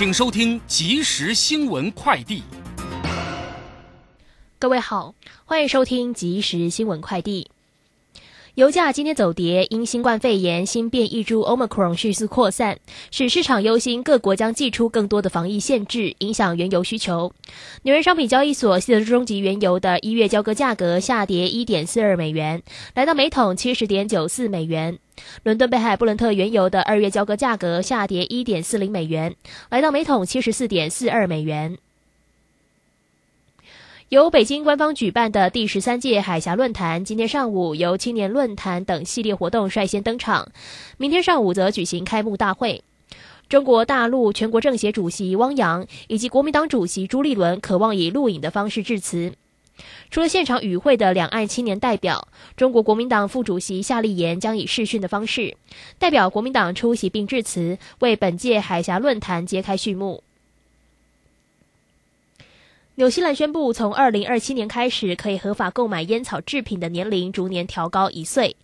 请收听即时新闻快递。各位好，欢迎收听即时新闻快递。油价今天走跌，因新冠肺炎新变异株 Omicron 迅速扩散，使市场忧心各国将祭出更多的防疫限制，影响原油需求。纽约商品交易所西德中级原油的一月交割价格下跌一点四二美元，来到每桶七十点九四美元。伦敦北海布伦特原油的二月交割价格下跌一点四零美元，来到每桶七十四点四二美元。由北京官方举办的第十三届海峡论坛，今天上午由青年论坛等系列活动率先登场，明天上午则举行开幕大会。中国大陆全国政协主席汪洋以及国民党主席朱立伦渴望以录影的方式致辞。除了现场与会的两岸青年代表，中国国民党副主席夏立言将以视讯的方式代表国民党出席并致辞，为本届海峡论坛揭开序幕。纽西兰宣布，从二零二七年开始，可以合法购买烟草制品的年龄逐年调高一岁。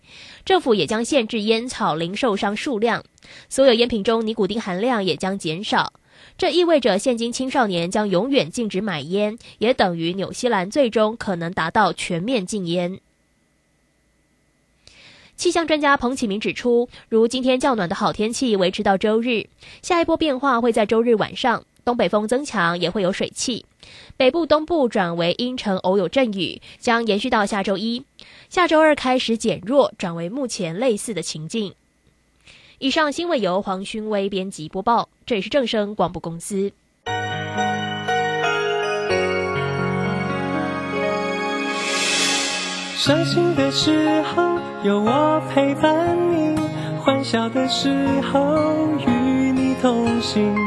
政府也将限制烟草零售商数量，所有烟品中尼古丁含量也将减少。这意味着，现今青少年将永远禁止买烟，也等于纽西兰最终可能达到全面禁烟。气象专家彭启明指出，如今天较暖的好天气维持到周日，下一波变化会在周日晚上。东北风增强，也会有水汽。北部、东部转为阴沉，偶有阵雨，将延续到下周一。下周二开始减弱，转为目前类似的情境。以上新闻由黄勋威编辑播报，这里是正声广播公司。伤心的时候有我陪伴你，欢笑的时候与你同行。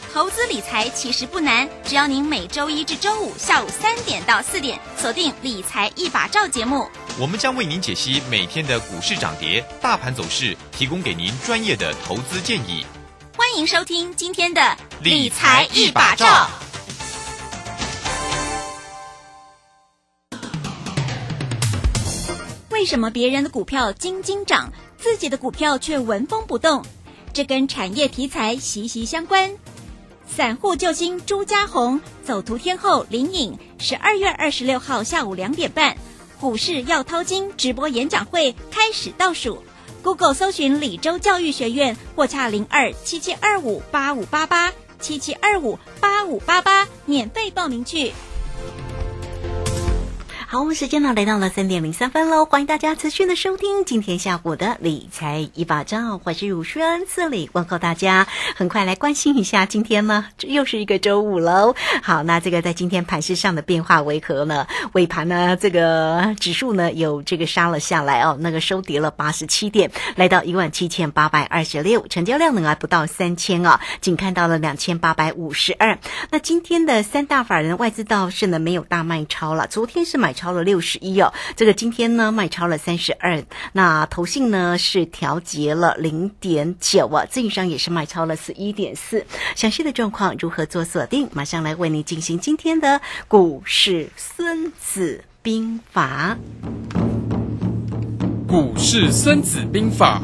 投资理财其实不难，只要您每周一至周五下午三点到四点锁定《理财一把照》节目，我们将为您解析每天的股市涨跌、大盘走势，提供给您专业的投资建议。欢迎收听今天的《理财一把照》。为什么别人的股票斤斤涨，自己的股票却纹风不动？这跟产业题材息息相关。散户救星朱家红，走图天后林颖，十二月二十六号下午两点半，股市要掏金直播演讲会开始倒数。Google 搜寻李州教育学院，或洽零二七七二五八五八八七七二五八五八八，免费报名去。好，我们时间呢来到了三点零三分喽，欢迎大家持续的收听今天下午的理财一把照，我是汝轩，这里问候大家。很快来关心一下，今天呢，这又是一个周五喽。好，那这个在今天盘市上的变化为何呢？尾盘呢，这个指数呢有这个杀了下来哦，那个收跌了八十七点，来到一万七千八百二十六，成交量呢还不到三千啊，仅看到了两千八百五十二。那今天的三大法人外资倒是呢没有大卖超了，昨天是买。超了六十一哦，这个今天呢卖超了三十二，那投信呢是调节了零点九啊，自营商也是卖超了十一点四，详细的状况如何做锁定？马上来为您进行今天的股市孙子兵法。股市孙子兵法。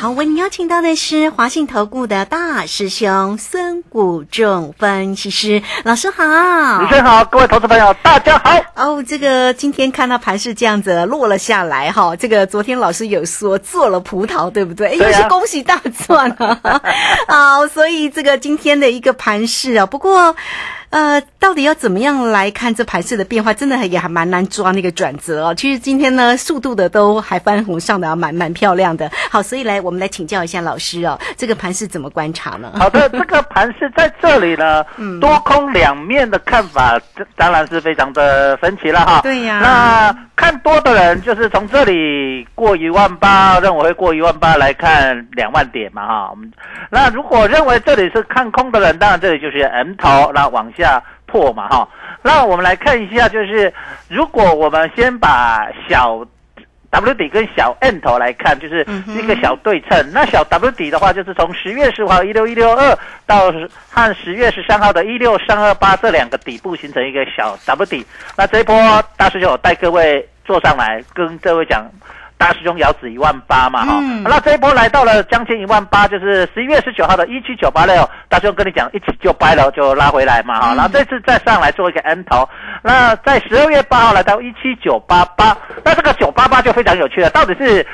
好，为您邀请到的是华信投顾的大师兄孙谷仲分析师老师好，主持人好，各位投资朋友大家好。哦，这个今天看到盘是这样子落了下来哈，这个昨天老师有说做了葡萄，对不对？又是恭喜大赚啊！好，所以这个今天的一个盘势啊，不过。呃，到底要怎么样来看这盘势的变化？真的也还蛮难抓那个转折哦。其实今天呢，速度的都还翻红上的，啊蛮蛮漂亮的。好，所以来我们来请教一下老师哦，这个盘势怎么观察呢？好的，这个盘势在这里呢，多空两面的看法，这当然是非常的分歧了哈。对呀那看多的人就是从这里过一万八，认为会过一万八来看两万点嘛哈。我们那如果认为这里是看空的人，当然这里就是 M 头，那往下破嘛哈。那我们来看一下，就是如果我们先把小 W 底跟小 N 头来看，就是一个小对称。那小 W 底的话，就是从十月十五号一六一六二到和十月十三号的一六三二八这两个底部形成一个小 W 底。那这一波大师兄有带各位坐上来，跟各位讲。大师兄遥指一万八嘛哈，那这一波来到了将近一万八，就是十一月十九号的一七九八六，大师兄跟你讲一起就掰了，就拉回来嘛哈，然后这次再上来做一个 N 头，那在十二月八号来到一七九八八，那这个九八八就非常有趣了，到底是？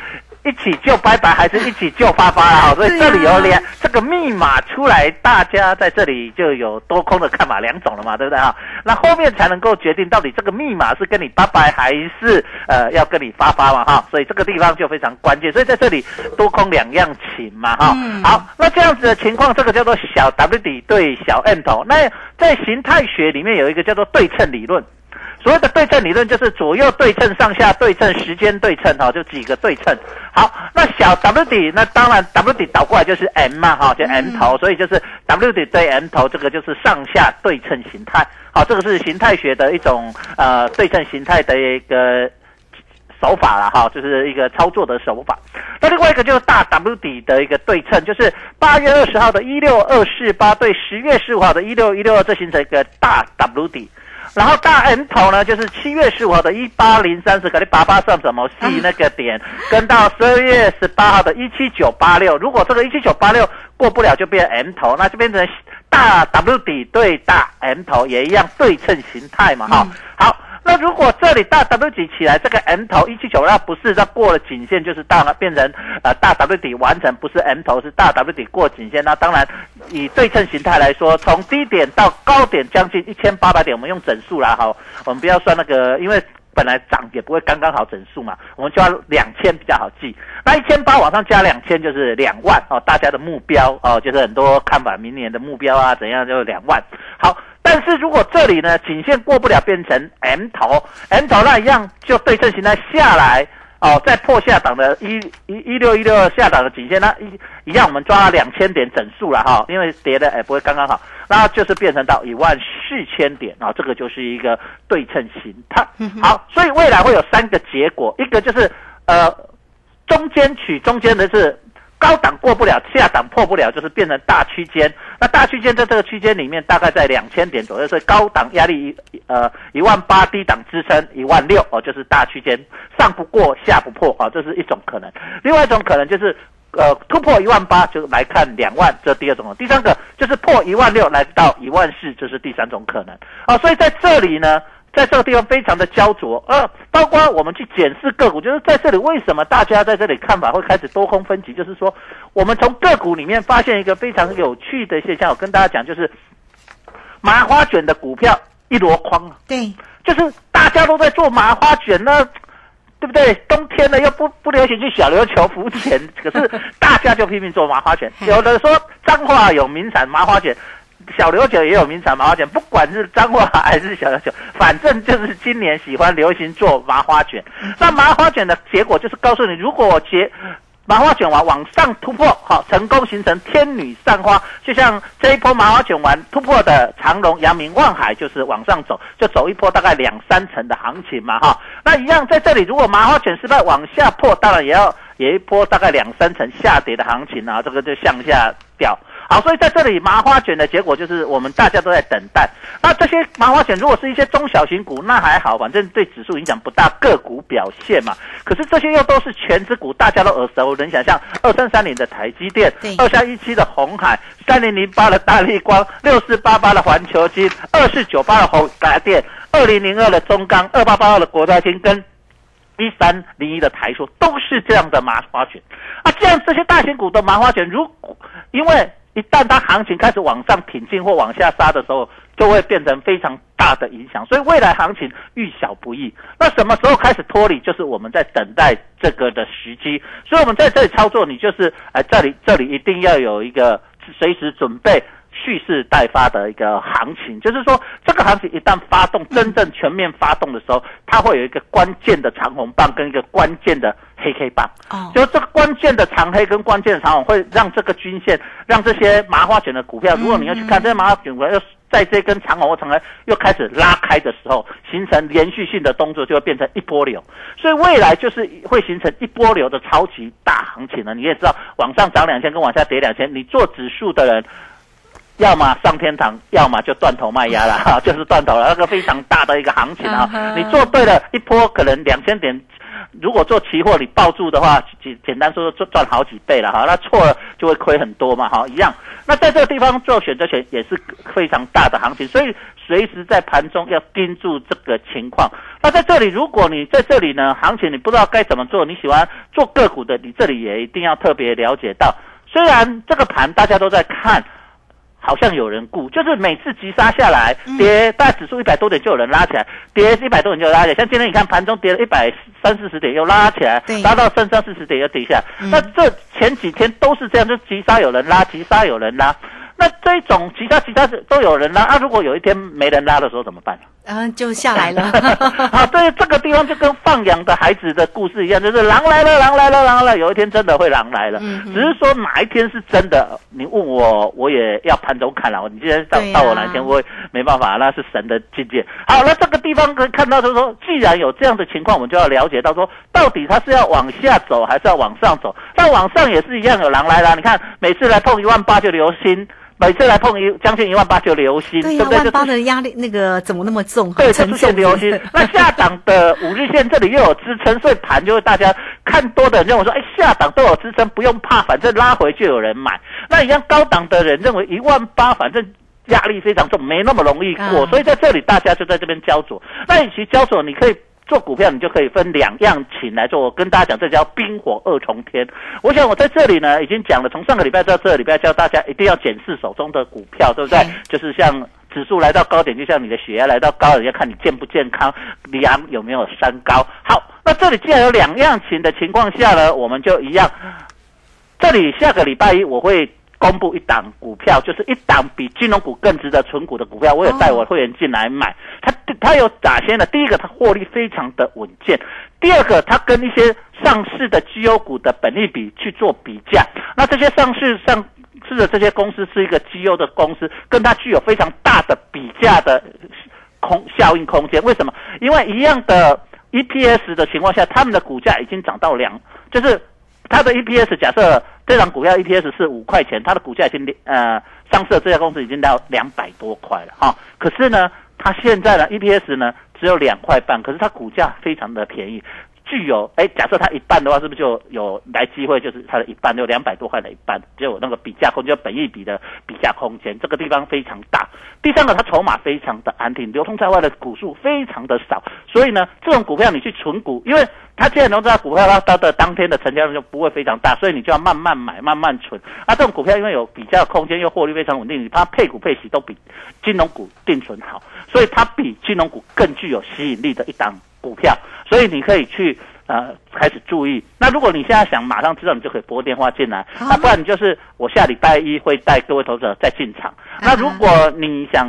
一起救拜拜，还是一起救发发啊？所以这里有两这个密码出来，大家在这里就有多空的看法两种了嘛，对不对啊？那后面才能够决定到底这个密码是跟你拜拜，还是呃要跟你发发嘛哈？所以这个地方就非常关键。所以在这里多空两样情嘛哈。好，那这样子的情况，这个叫做小 W 底对小 N 头。那在形态学里面有一个叫做对称理论。所谓的对称理论就是左右对称、上下对称、时间对称，哈，就几个对称。好，那小 W 底，那当然 W 底倒过来就是 M 嘛，哈，就 M 头，所以就是 W 底对 M 头，这个就是上下对称形态。好，这个是形态学的一种呃对称形态的一个手法了，哈，就是一个操作的手法。那另外一个就是大 W 底的一个对称，就是八月二十号的一六二四八对十月十五号的一六一六二，这形成一个大 W 底。然后大 M 头呢，就是七月十五号的一八零三十，可能八八上什么系那个点，跟到十二月十八号的一七九八六，如果这个一七九八六过不了，就变 M 头，那就变成大 W 底对大 M 头，也一样对称形态嘛，哈，好。那如果这里大 W 底起来，这个 M 头一七九那不是它过了颈线，就是大了变成呃大 W 底完成，不是 M 头是大 W 底过颈线。那当然以对称形态来说，从低点到高点将近一千八百点，我们用整数来好，我们不要算那个，因为本来涨也不会刚刚好整数嘛，我们就要两千比较好记。那一千八往上加两千就是两万哦，大家的目标哦，就是很多看法明年的目标啊怎样就两万好。但是如果这里呢颈线过不了，变成 M 头，M 头那一样就对称形态下来哦，再破下档的一一一六一六二下档的颈线，那一一样我们抓两千点整数了哈，因为跌的哎不会刚刚好，那就是变成到一万四千点啊，这个就是一个对称形态。好，所以未来会有三个结果，一个就是呃中间取中间的是。高档过不了，下档破不了，就是变成大区间。那大区间在这个区间里面，大概在两千点左右，所以高档压力一呃一万八，低档支撑一万六哦，就是大区间上不过下不破啊，这是一种可能。另外一种可能就是呃突破一万八，就来看两万，这第二种。第三个就是破一万六来到一万四，这是第三种可能啊。所以在这里呢。在这个地方非常的焦灼，呃，包括我们去检视个股，就是在这里为什么大家在这里看法会开始多空分歧？就是说，我们从个股里面发现一个非常有趣的现象，我跟大家讲，就是麻花卷的股票一箩筐啊，对，就是大家都在做麻花卷呢，对不对？冬天呢又不不流行去小琉球浮潜，可是大家就拼命做麻花卷，有的说彰化有名产麻花卷。小刘酒也有名产麻花卷，不管是彰化还是小刘酒，反正就是今年喜欢流行做麻花卷。那麻花卷的结果就是告诉你，如果我结麻花卷完往上突破，好成功形成天女散花，就像这一波麻花卷完突破的长隆、阳明、望海，就是往上走，就走一波大概两三成的行情嘛，哈。那一样在这里，如果麻花卷失败往下破，当然也要也一波大概两三成下跌的行情啊，这个就向下掉。好，所以在这里麻花卷的结果就是我们大家都在等待。那这些麻花卷如果是一些中小型股，那还好，反正对指数影响不大，个股表现嘛。可是这些又都是全指股，大家都耳熟能详，像二三三零的台积电，二三一七的红海，三零零八的大力光，六四八八的环球金，二四九八的宏达电，二零零二的中钢，二八八二的国泰金，跟一三零一的台塑，都是这样的麻花卷。啊，这样这些大型股的麻花卷，如果因为一旦它行情开始往上挺进或往下杀的时候，就会变成非常大的影响。所以未来行情遇小不易。那什么时候开始脱离？就是我们在等待这个的时机。所以我们在这里操作，你就是哎，这里这里一定要有一个随时准备。蓄势待发的一个行情，就是说，这个行情一旦发动，真正全面发动的时候，它会有一个关键的长红棒跟一个关键的黑 K 棒。哦，就这个关键的长黑跟关键的长红，会让这个均线，让这些麻花卷的股票，如果你要去看这些麻花卷股票，要在这根长红或长黑又开始拉开的时候，形成连续性的动作，就会变成一波流。所以未来就是会形成一波流的超级大行情了。你也知道，往上涨两千跟往下跌两千，你做指数的人。要么上天堂，要么就断头卖压了哈，就是断头了，那个非常大的一个行情啊！你做对了一波，可能两千点，如果做期货你抱住的话，简简单说赚赚好几倍了哈。那错了就会亏很多嘛哈，一样。那在这个地方做选择权也是非常大的行情，所以随时在盘中要盯住这个情况。那在这里，如果你在这里呢，行情你不知道该怎么做，你喜欢做个股的，你这里也一定要特别了解到，虽然这个盘大家都在看。好像有人顾，就是每次急杀下来跌，大概指数一百多点就有人拉起来，跌一百多点就拉起来。像今天你看盘中跌了一百三四十点又拉起来，拉到三三四十点又跌下。那这前几天都是这样，就急杀有人拉，急杀有人拉。那这种急杀急杀都有人拉，啊，如果有一天没人拉的时候怎么办？嗯，就下来了。啊，对，这个地方就跟放养的孩子的故事一样，就是狼来了，狼来了，狼来了，有一天真的会狼来了。嗯，只是说哪一天是真的，你问我，我也要盘中看了。你今天到到我哪天，我没办法，那是神的境界。好，那这个地方可以看到，就是说，既然有这样的情况，我们就要了解到说，到底他是要往下走，还是要往上走？那往上也是一样，有狼来了。你看，每次来碰一万八就流星。每次来碰一将近一万八就流星，对不对？万八的压力那个怎么那么重？对，出现流星。那 下档的五日线这里又有支撑，所以盘就会大家看多的人认为说，哎，下档都有支撑，不用怕，反正拉回就有人买。那一样高档的人认为一万八，反正压力非常重，没那么容易过，所以在这里大家就在这边焦灼。那与其焦灼，你可以。做股票，你就可以分两样情来做。我跟大家讲，这叫冰火二重天。我想我在这里呢，已经讲了，从上个礼拜到这个礼拜，教大家一定要检视手中的股票，对不对？就是像指数来到高点，就像你的血压来到高，人家看你健不健康，量有没有三高。好，那这里既然有两样情的情况下呢，我们就一样。这里下个礼拜一我会。公布一档股票，就是一档比金融股更值得存股的股票。我有带我会员进来买，它它有哪些呢？第一个，它获利非常的稳健；第二个，它跟一些上市的绩优股的本利比去做比价。那这些上市上市的这些公司是一个绩优的公司，跟它具有非常大的比价的空效应空间。为什么？因为一样的 EPS 的情况下，他们的股价已经涨到两，就是它的 EPS 假设。这张股票 EPS 是五块钱，它的股价已经呃上市的这家公司已经到两百多块了哈。可是呢，它现在呢 EPS 呢只有两块半，可是它股价非常的便宜。具有哎，假设它一半的话，是不是就有来机会？就是它的一半，就两百多块的一半，就有那个比价空间，本益比的比价空间，这个地方非常大。第三个，它筹码非常的安定，流通在外的股数非常的少，所以呢，这种股票你去存股，因为它既然能在股票它它的当天的成交量就不会非常大，所以你就要慢慢买，慢慢存。啊，这种股票因为有比较空间，又获利非常稳定，它配股配息都比金融股定存好，所以它比金融股更具有吸引力的一档。股票，所以你可以去呃开始注意。那如果你现在想马上知道，你就可以拨电话进来。那不然你就是我下礼拜一会带各位投资者再进场。那如果你想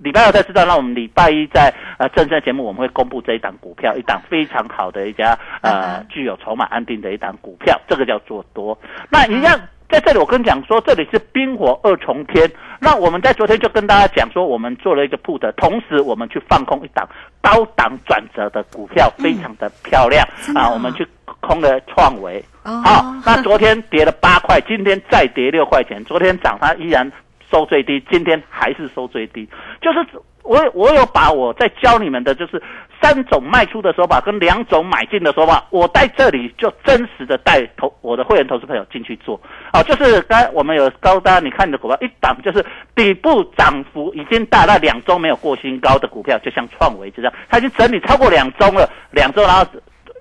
礼拜二再知道，那我们礼拜一在呃正式节目我们会公布这一档股票，一档非常好的一家呃具有筹码安定的一档股票，这个叫做多。那一样。在这里，我跟你讲说，这里是冰火二重天。那我们在昨天就跟大家讲说，我们做了一个 put，同时我们去放空一档高档转折的股票，非常的漂亮啊。我们去空了创维，好，那昨天跌了八块，今天再跌六块钱。昨天涨，它依然收最低，今天还是收最低，就是。我我有把我在教你们的就是三种卖出的手法跟两种买进的手法，我在这里就真实的带投我的会员投资朋友进去做，哦，就是刚我们有高单，你看你的股票一档就是底部涨幅已经大，那两周没有过新高的股票，就像创维这样，它已经整理超过两周了，两周然后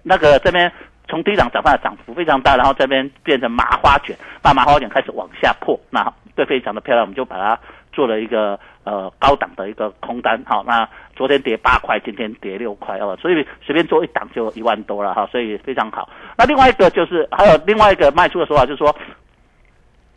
那个这边从低档涨上来，涨幅非常大，然后这边变成麻花卷，把麻花卷开始往下破，那对，非常的漂亮，我们就把它。做了一个呃高档的一个空单，好，那昨天跌八块，今天跌六块哦，所以随便做一档就一万多了哈，所以非常好。那另外一个就是还有另外一个卖出的说法，就是说。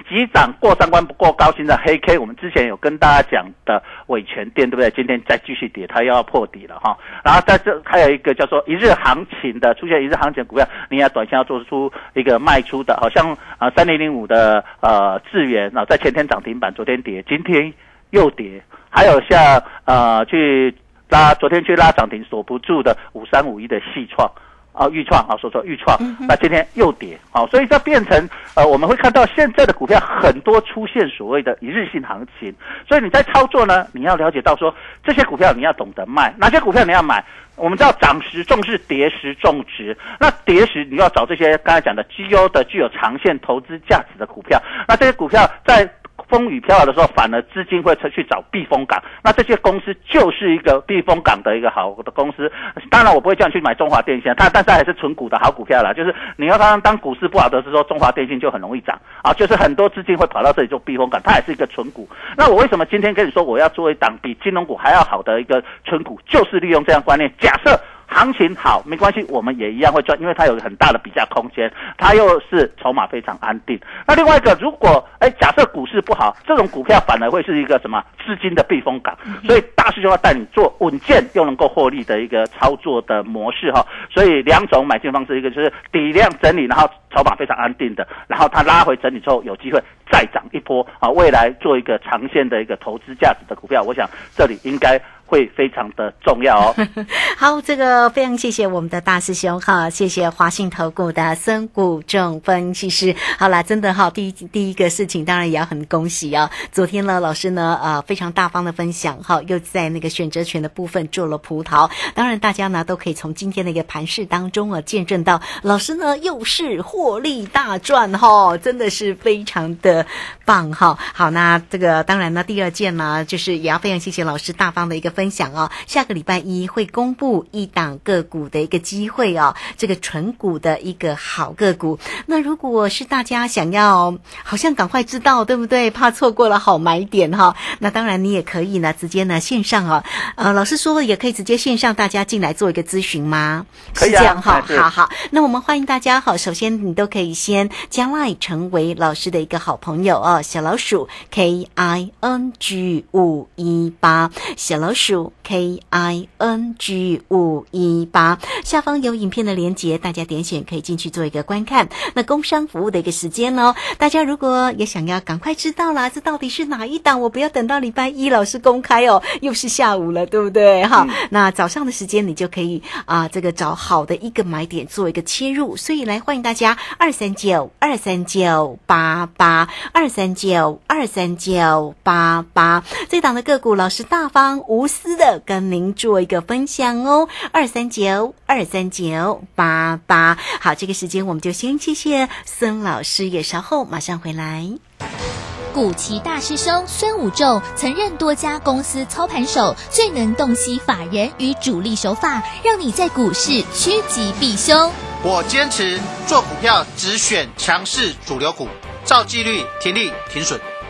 急涨过三关不过高，现在黑 K，我们之前有跟大家讲的伟权店，对不对？今天再继续跌，它又要破底了哈。然后在这还有一个叫做一日行情的出现，一日行情股票，你要短线要做出一个卖出的，好像啊三零零五的呃智源啊，在前天涨停板，昨天跌，今天又跌。还有像呃去拉，昨天去拉涨停锁不住的五三五一的细创。啊，预创啊，说说预创，那今天又跌，啊，所以这变成呃，我们会看到现在的股票很多出现所谓的一日性行情，所以你在操作呢，你要了解到说这些股票你要懂得卖，哪些股票你要买，我们知道涨时重视，跌时重值，那跌时你要找这些刚才讲的绩优的、具有长线投资价值的股票，那这些股票在。风雨飘摇的时候，反而资金会去找避风港。那这些公司就是一个避风港的一个好的公司。当然，我不会叫你去买中华电信，它但是还是纯股的好股票啦。就是你要当当股市不好的时候，中华电信就很容易涨啊。就是很多资金会跑到这里做避风港，它也是一个纯股。那我为什么今天跟你说我要做一档比金融股还要好的一个纯股？就是利用这样观念，假设。行情好没关系，我们也一样会赚，因为它有很大的比价空间，它又是筹码非常安定。那另外一个，如果哎假设股市不好，这种股票反而会是一个什么资金的避风港。所以大师兄要带你做稳健又能够获利的一个操作的模式哈。所以两种买进方式，一个就是底量整理，然后筹码非常安定的，然后它拉回整理之后有机会再涨一波啊，未来做一个长线的一个投资价值的股票，我想这里应该。会非常的重要哦。好，这个非常谢谢我们的大师兄哈，谢谢华信投顾的孙谷正分析师。好啦，真的哈，第一第一个事情当然也要很恭喜啊。昨天呢，老师呢呃非常大方的分享哈，又在那个选择权的部分做了葡萄。当然大家呢都可以从今天的一个盘势当中啊见证到，老师呢又是获利大赚哈，真的是非常的棒哈。好，那这个当然呢第二件呢就是也要非常谢谢老师大方的一个。分享哦，下个礼拜一会公布一档个股的一个机会哦，这个纯股的一个好个股。那如果是大家想要，好像赶快知道，对不对？怕错过了好买点哈。那当然你也可以呢，直接呢线上哦，呃，老师说也可以直接线上大家进来做一个咨询吗？是这样哈，好好。那我们欢迎大家哈，首先你都可以先将来成为老师的一个好朋友哦，小老鼠 K I N G 五一八，小老鼠。数 K I N G 五一八下方有影片的连接，大家点选可以进去做一个观看。那工商服务的一个时间哦，大家如果也想要赶快知道啦，这到底是哪一档？我不要等到礼拜一老师公开哦，又是下午了，对不对？哈，那早上的时间你就可以啊，这个找好的一个买点做一个切入。所以来欢迎大家二三九二三九八八二三九二三九八八这档的个股，老师大方无。私的跟您做一个分享哦，二三九二三九八八。好，这个时间我们就先谢谢孙老师，也稍后马上回来。古奇大师兄孙武仲曾任多家公司操盘手，最能洞悉法人与主力手法，让你在股市趋吉避凶。我坚持做股票只选强势主流股，照纪律停利停损。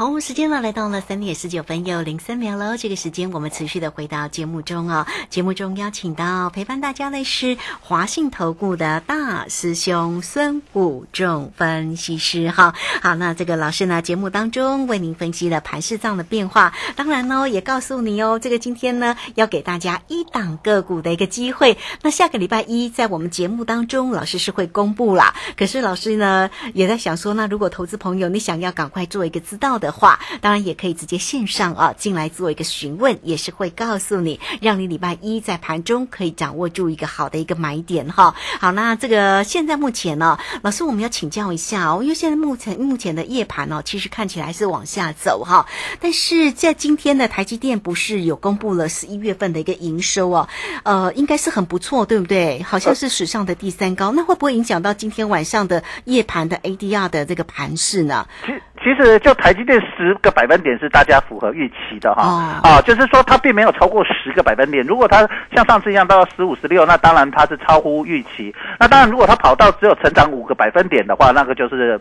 好，时间呢来到了三点十九分又零三秒喽。这个时间我们持续的回到节目中哦。节目中邀请到陪伴大家的是华信投顾的大师兄孙武仲分析师哈。好，那这个老师呢，节目当中为您分析了盘市上的变化，当然呢也告诉你哦，这个今天呢要给大家一档个股的一个机会。那下个礼拜一在我们节目当中，老师是会公布啦。可是老师呢也在想说，那如果投资朋友你想要赶快做一个知道的。话，当然也可以直接线上啊进来做一个询问，也是会告诉你，让你礼拜一在盘中可以掌握住一个好的一个买点哈。好，那这个现在目前呢，老师我们要请教一下哦，因为现在目前目前的夜盘哦，其实看起来是往下走哈，但是在今天的台积电不是有公布了十一月份的一个营收哦，呃，应该是很不错，对不对？好像是史上的第三高，那会不会影响到今天晚上的夜盘的 ADR 的这个盘势呢？其其实就台积电十个百分点是大家符合预期的哈，哦啊，就是说它并没有超过十个百分点。如果它像上次一样到十五、十六，那当然它是超乎预期。那当然，如果它跑到只有成长五个百分点的话，那个就是。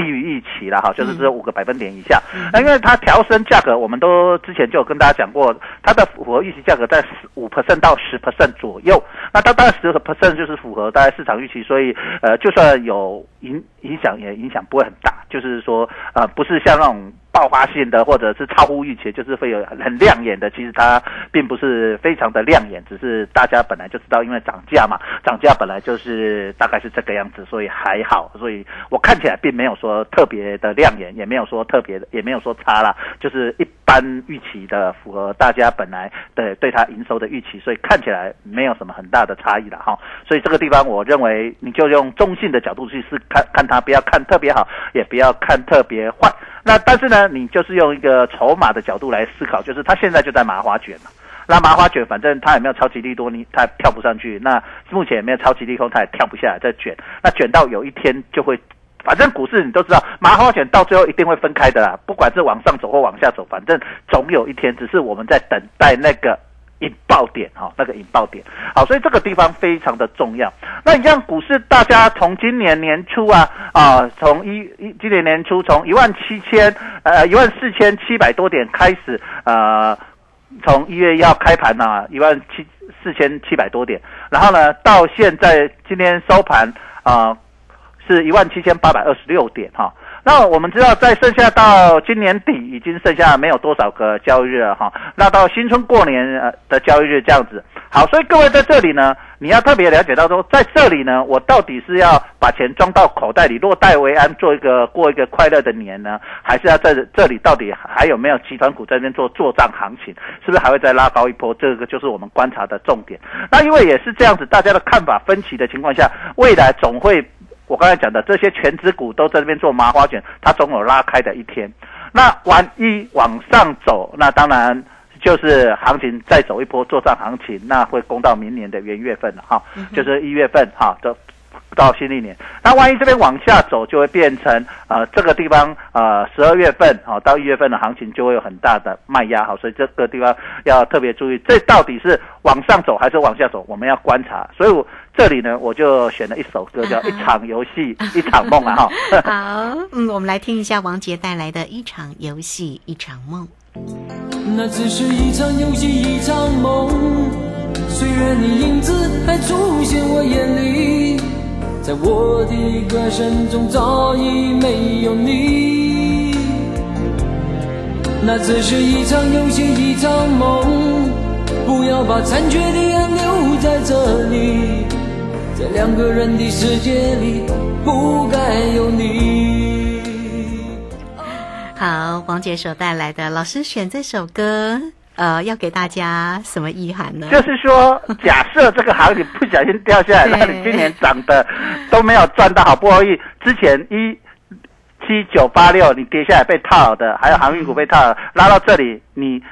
低于预期了哈，就是只有五个百分点以下。那因为它调升价格，我们都之前就有跟大家讲过，它的符合预期价格在十五 percent 到十 percent 左右。那它当然十个 percent 就是符合大概市场预期，所以呃，就算有影影响，也影响不会很大。就是说呃，不是像那种爆发性的或者是超乎预期，就是会有很亮眼的。其实它并不是非常的亮眼，只是大家本来就知道，因为涨价嘛，涨价本来就是大概是这个样子，所以还好。所以我看起来并没有说特别的亮眼，也没有说特别的，也没有说差啦，就是一般预期的，符合大家本来的对它营收的预期，所以看起来没有什么很大的差异了哈。所以这个地方，我认为你就用中性的角度去是看看它，不要看特别好，也不要看特别坏。那但是呢，你就是用一个筹码的角度来思考，就是它现在就在麻花卷嘛。那麻花卷，反正它也没有超级利多，你它跳不上去。那目前也没有超级利空，它也跳不下来，再卷。那卷到有一天就会，反正股市你都知道，麻花卷到最后一定会分开的啦。不管是往上走或往下走，反正总有一天，只是我们在等待那个。引爆点哈，那个引爆点，好，所以这个地方非常的重要。那你像股市，大家从今年年初啊啊，从一一今年年初从一万七千呃一万四千七百多点开始呃，从一月一号开盘呢，一万七四千七百多点，然后呢到现在今天收盘啊是一万七千八百二十六点哈。那我们知道，在剩下到今年底已经剩下没有多少个交易日了哈。那到新春过年的交易日这样子，好，所以各位在这里呢，你要特别了解到说，在这里呢，我到底是要把钱装到口袋里，落袋为安，做一个过一个快乐的年呢，还是要在这里到底还有没有集团股在那边做做账行情，是不是还会再拉高一波？这个就是我们观察的重点。那因为也是这样子，大家的看法分歧的情况下，未来总会。我刚才讲的这些全指股都在这边做麻花卷，它总有拉开的一天。那万一往上走，那当然就是行情再走一波做涨行情，那会攻到明年的元月份了哈，就是一月份哈都到新历年。那万一这边往下走，就会变成呃这个地方呃十二月份哦到一月份的行情就会有很大的卖压好，所以这个地方要特别注意，这到底是往上走还是往下走，我们要观察。所以我。这里呢，我就选了一首歌，叫 《一场游戏一场梦》啊，哈。好，嗯，我们来听一下王杰带来的一场游戏一场梦。那只是一场游戏一场梦，虽然你影子还出现我眼里，在我的歌声中早已没有你。那只是一场游戏一场梦，不要把残缺的爱留在这里。在两个人的世界里，不该有你。好，王杰所带来的，老师选这首歌，呃，要给大家什么意涵呢？就是说，假设这个行情不小心掉下来，那你今年涨的都没有赚到，好不容易之前一七九八六你跌下来被套的，还有航运股被套，拉到这里，你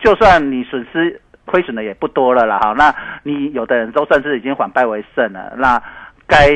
就算你损失。亏损的也不多了啦，哈，那你有的人都算是已经反败为胜了，那该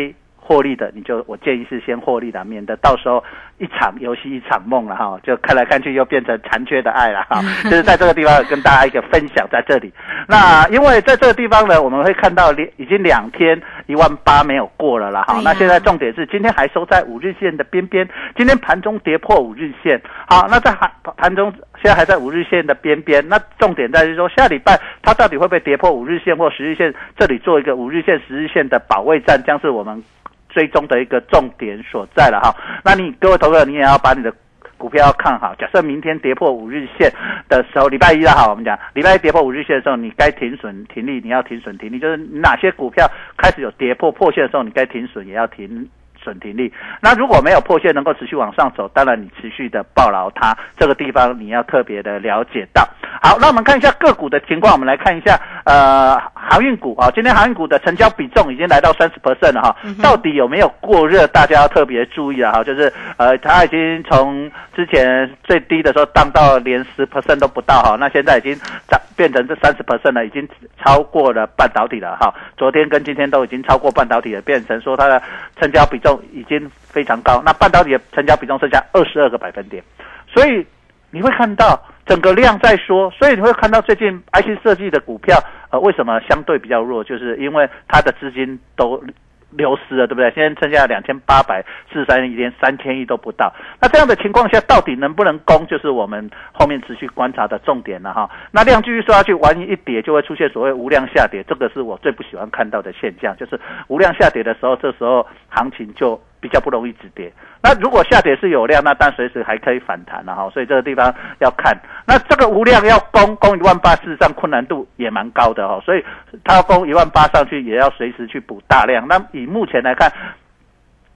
获利的你就我建议是先获利的，免得到时候一场游戏一场梦了哈，就看来看去又变成残缺的爱了哈，就是在这个地方跟大家一个分享在这里。那因为在这个地方呢，我们会看到两已经两天一万八没有过了了哈，那现在重点是今天还收在五日线的边边，今天盘中跌破五日线，好，那在盘盘中。现在还在五日线的边边，那重点在于说下礼拜它到底会不会跌破五日线或十日线？这里做一个五日线、十日线的保卫战，将是我们追踪的一个重点所在了哈。那你各位投资者，你也要把你的股票要看好。假设明天跌破五日线的时候，礼拜一了哈，我们讲礼拜一跌破五日线的时候，你该停损停利，你要停损停利，就是哪些股票开始有跌破破线的时候，你该停损也要停。损停利。那如果没有破线能够持续往上走，当然你持续的抱牢它，这个地方你要特别的了解到。好，那我们看一下个股的情况，我们来看一下呃航运股啊，今天航运股的成交比重已经来到三十 percent 了哈，到底有没有过热？大家要特别注意了哈，就是呃它已经从之前最低的时候荡到连十 percent 都不到哈，那现在已经涨变成这三十 percent 了，已经超过了半导体了哈。昨天跟今天都已经超过半导体了，变成说它的成交比重已经非常高。那半导体的成交比重剩下二十二个百分点，所以你会看到整个量在说，所以你会看到最近 IC 设计的股票呃为什么相对比较弱，就是因为它的资金都。流失了，对不对？现在剩下两千八百四十三亿，连三千亿都不到。那这样的情况下，到底能不能攻，就是我们后面持续观察的重点了哈。那量继续说下去，万一一跌，就会出现所谓无量下跌，这个是我最不喜欢看到的现象，就是无量下跌的时候，这时候行情就。比较不容易止跌。那如果下跌是有量，那但随时还可以反弹了哈。所以这个地方要看。那这个无量要攻攻一万八，事实上困难度也蛮高的哈。所以它攻一万八上去，也要随时去补大量。那以目前来看。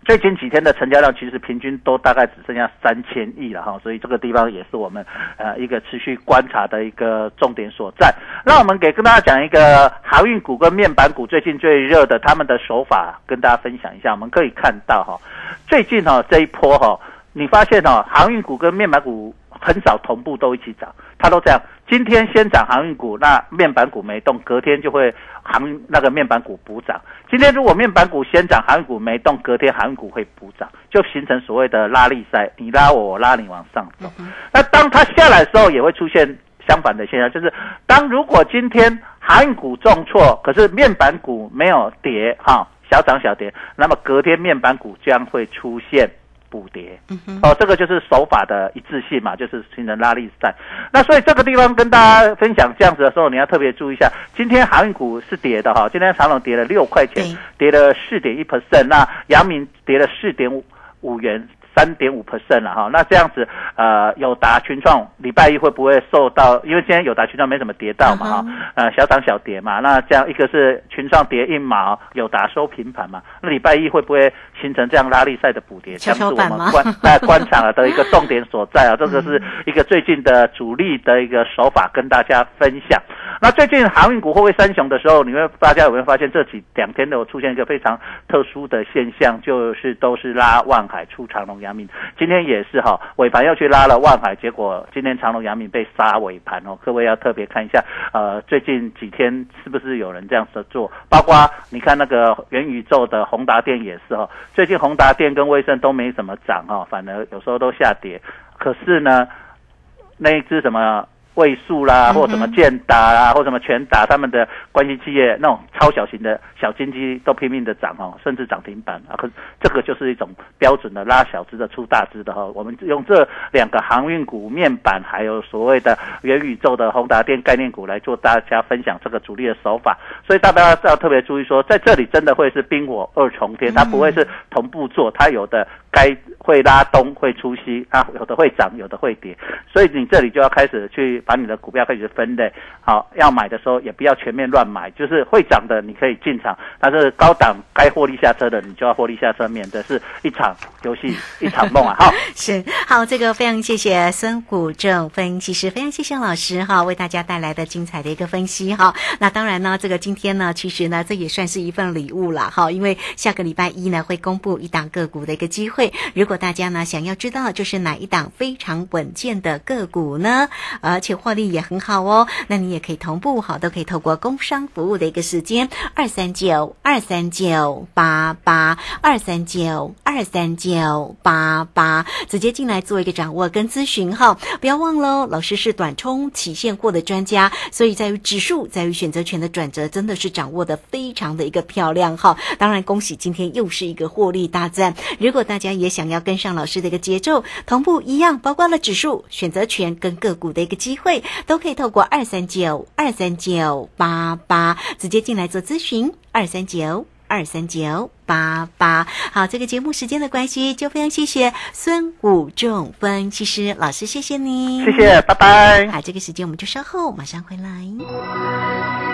最近几天的成交量其实平均都大概只剩下三千亿了哈，所以这个地方也是我们呃一个持续观察的一个重点所在。那我们给跟大家讲一个航运股跟面板股最近最热的他们的手法，跟大家分享一下。我们可以看到哈，最近哈这一波哈，你发现哈航运股跟面板股。很少同步都一起涨，它都这样。今天先涨航运股，那面板股没动，隔天就会航那个面板股补涨。今天如果面板股先涨，航运股没动，隔天航运股会补涨，就形成所谓的拉力赛，你拉我，我拉你往上走。那当它下来的时候，也会出现相反的现象，就是当如果今天航运股重挫，可是面板股没有跌，哈，小涨小跌，那么隔天面板股将会出现。补跌，哦，这个就是手法的一致性嘛，就是形成拉力赛。那所以这个地方跟大家分享这样子的时候，你要特别注意一下。今天航运股是跌的哈，今天长隆跌了六块钱，跌了四点一 percent，那阳明跌了四点五五元。三点五 percent 了哈，那这样子，呃，友达群创礼拜一会不会受到？因为今天友达群创没怎么跌到嘛哈，呃，小涨小跌嘛，那这样一个是群创跌一毛，友达收平盘嘛，那礼拜一会不会形成这样拉力赛的补跌？跷跷板吗？在 观察的一个重点所在啊，这个是一个最近的主力的一个手法，跟大家分享。那最近航运股会不会三雄的时候，你会大家有没有发现这几两天都出现一个非常特殊的现象，就是都是拉万海出长龙、阳明，今天也是哈，尾盘又去拉了万海，结果今天长隆、阳明被杀尾盘哦，各位要特别看一下，呃，最近几天是不是有人这样子做？包括你看那个元宇宙的宏达电也是哈，最近宏达电跟威盛都没怎么涨哈，反而有时候都下跌，可是呢，那一只什么？位数啦，或什么建达啦，或什么全达，他们的关系企业那种超小型的小金鸡都拼命的涨哦，甚至涨停板啊！可这个就是一种标准的拉小资的出大资的哈。我们用这两个航运股、面板，还有所谓的元宇宙的宏达电概念股来做大家分享这个主力的手法。所以大家要特别注意说，在这里真的会是冰火二重天，它不会是同步做，它有的该会拉东会出西，啊，有的会涨，有的会跌，所以你这里就要开始去。把你的股票开始分类，好，要买的时候也不要全面乱买，就是会涨的你可以进场，但是高档该获利下车的你就要获利下车，免得是一场游戏 一场梦啊！哈，是好，这个非常谢谢孙谷正分析师，非常谢谢老师哈，为大家带来的精彩的一个分析哈。那当然呢，这个今天呢，其实呢，这也算是一份礼物了哈，因为下个礼拜一呢会公布一档个股的一个机会，如果大家呢想要知道就是哪一档非常稳健的个股呢，而且。获利也很好哦，那你也可以同步好，都可以透过工商服务的一个时间二三九二三九八八二三九二三九八八直接进来做一个掌握跟咨询哈，不要忘喽，老师是短冲起现货的专家，所以在于指数，在于选择权的转折，真的是掌握的非常的一个漂亮哈。当然，恭喜今天又是一个获利大战。如果大家也想要跟上老师的一个节奏，同步一样，包括了指数、选择权跟个股的一个机会。会都可以透过二三九二三九八八直接进来做咨询，二三九二三九八八。好，这个节目时间的关系，就非常谢谢孙武仲分析师老师，谢谢你，谢谢，拜拜。好，这个时间我们就稍后马上回来。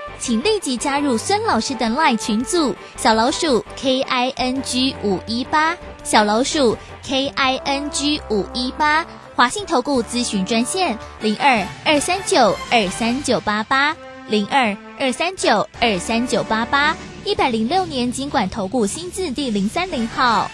请立即加入孙老师的 LINE 群组，小老鼠 K I N G 五一八，小老鼠 K I N G 五一八，华信投顾咨询专线零二二三九二三九八八零二二三九二三九八八，一百零六年经管投顾新字第零三零号。